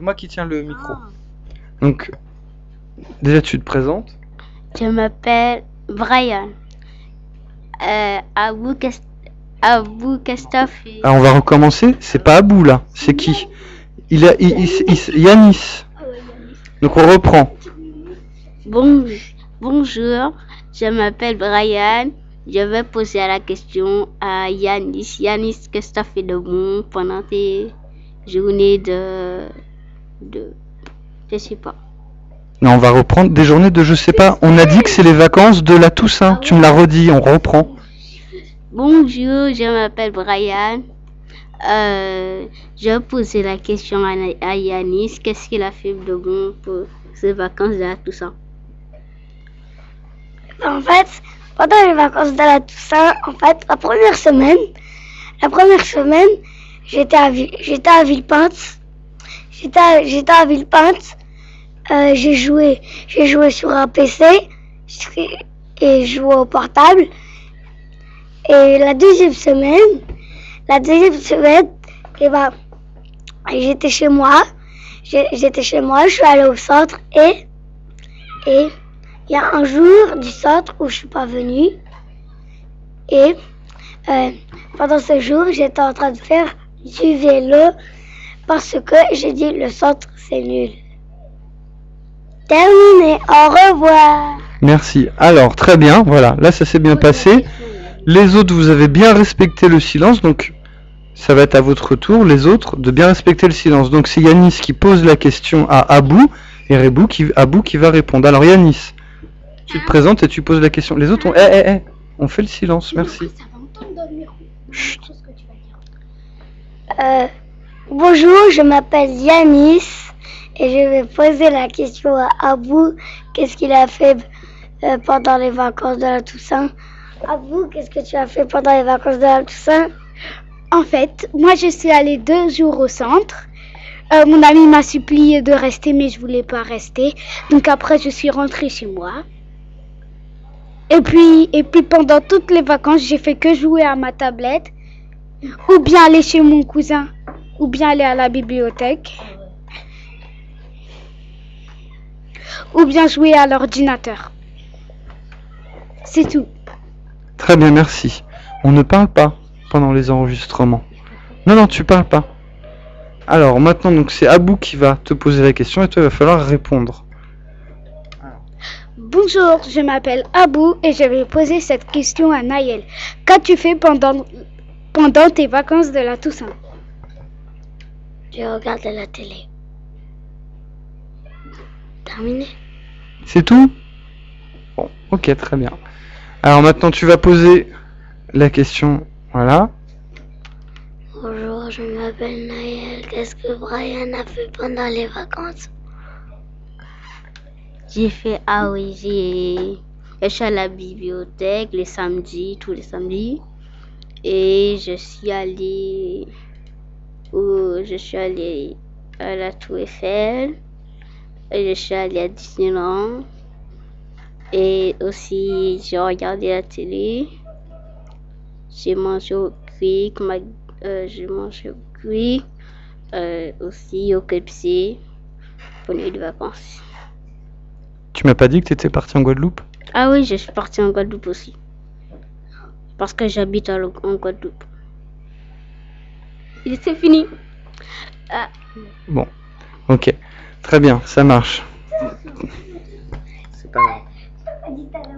C'est moi qui tiens le micro. Ah. Donc, déjà, tu te présentes. Je m'appelle Brian. Euh, Abou, Kest- Abou Ah, on va recommencer. C'est pas Abou là. C'est qui il a, il, il- il- Yanis. Donc on reprend. Bon- bonjour, je m'appelle Brian. Je vais poser la question à Yanis. Yanis, qu'est-ce que tu as fait de bon pendant tes journées de. De. je sais pas. Non, on va reprendre des journées de je sais pas. On a dit que c'est les vacances de la Toussaint. Tu me l'as redit. On reprend. Bonjour, je m'appelle Brian. Euh, je vais poser la question à, à Yanis. Qu'est-ce qu'il a fait de bon pour ses vacances de la Toussaint? En fait, pendant les vacances de la Toussaint, en fait, la première semaine, la première semaine, j'étais à, j'étais à Villepinte. J'étais à, j'étais à Villepinte. Euh, j'ai joué, j'ai joué sur un PC et jouais au portable. Et la deuxième semaine, la deuxième semaine, eh ben, j'étais chez moi. J'étais chez moi, je suis allée au centre et, et il y a un jour du centre où je suis pas venue. Et euh, pendant ce jour, j'étais en train de faire du vélo parce que j'ai dit le centre c'est nul. Terminé, au revoir. Merci. Alors, très bien. Voilà. Là, ça s'est bien passé. Les autres, vous avez bien respecté le silence. Donc, ça va être à votre tour, les autres, de bien respecter le silence. Donc, c'est Yanis qui pose la question à Abou et Rebou qui, Abou qui va répondre. Alors, Yanis, tu te présentes et tu poses la question. Les autres, on, eh, eh, eh, on fait le silence. Merci. Chut. Euh, bonjour, je m'appelle Yanis et je vais poser la question à Abou. Qu'est-ce qu'il a fait euh, pendant les vacances de la Toussaint? Abou, qu'est-ce que tu as fait pendant les vacances de la Toussaint? En fait, moi je suis allée deux jours au centre. Euh, mon ami m'a supplié de rester, mais je voulais pas rester. Donc après, je suis rentrée chez moi. Et puis, et puis pendant toutes les vacances, j'ai fait que jouer à ma tablette, ou bien aller chez mon cousin, ou bien aller à la bibliothèque, ou bien jouer à l'ordinateur. C'est tout. Très bien, merci. On ne parle pas pendant les enregistrements. Non, non, tu parles pas. Alors, maintenant, donc, c'est Abou qui va te poser la question et toi, il va falloir répondre. Bonjour, je m'appelle Abou et je vais poser cette question à Naël. Qu'as-tu fait pendant, pendant tes vacances de la Toussaint? J'ai regardé la télé. Terminé. C'est tout? Bon, ok, très bien. Alors, maintenant, tu vas poser la question. Voilà. Bonjour, je m'appelle Naël. Qu'est-ce que Brian a fait pendant les vacances? J'ai fait, ah oui, j'ai, je suis à la bibliothèque les samedis, tous les samedis. Et je suis allée, je suis allée à la Tour Eiffel. Et je suis allée à Disneyland. Et aussi, j'ai regardé la télé. J'ai mangé au Mac- euh, j'ai mangé au Quick, euh, aussi au KFC pour une nuit de vacances. Tu m'as pas dit que tu étais parti en Guadeloupe? Ah oui, je suis partie en Guadeloupe aussi. Parce que j'habite en en Guadeloupe. Et c'est fini. Bon, ok. Très bien, ça marche. C'est pas grave.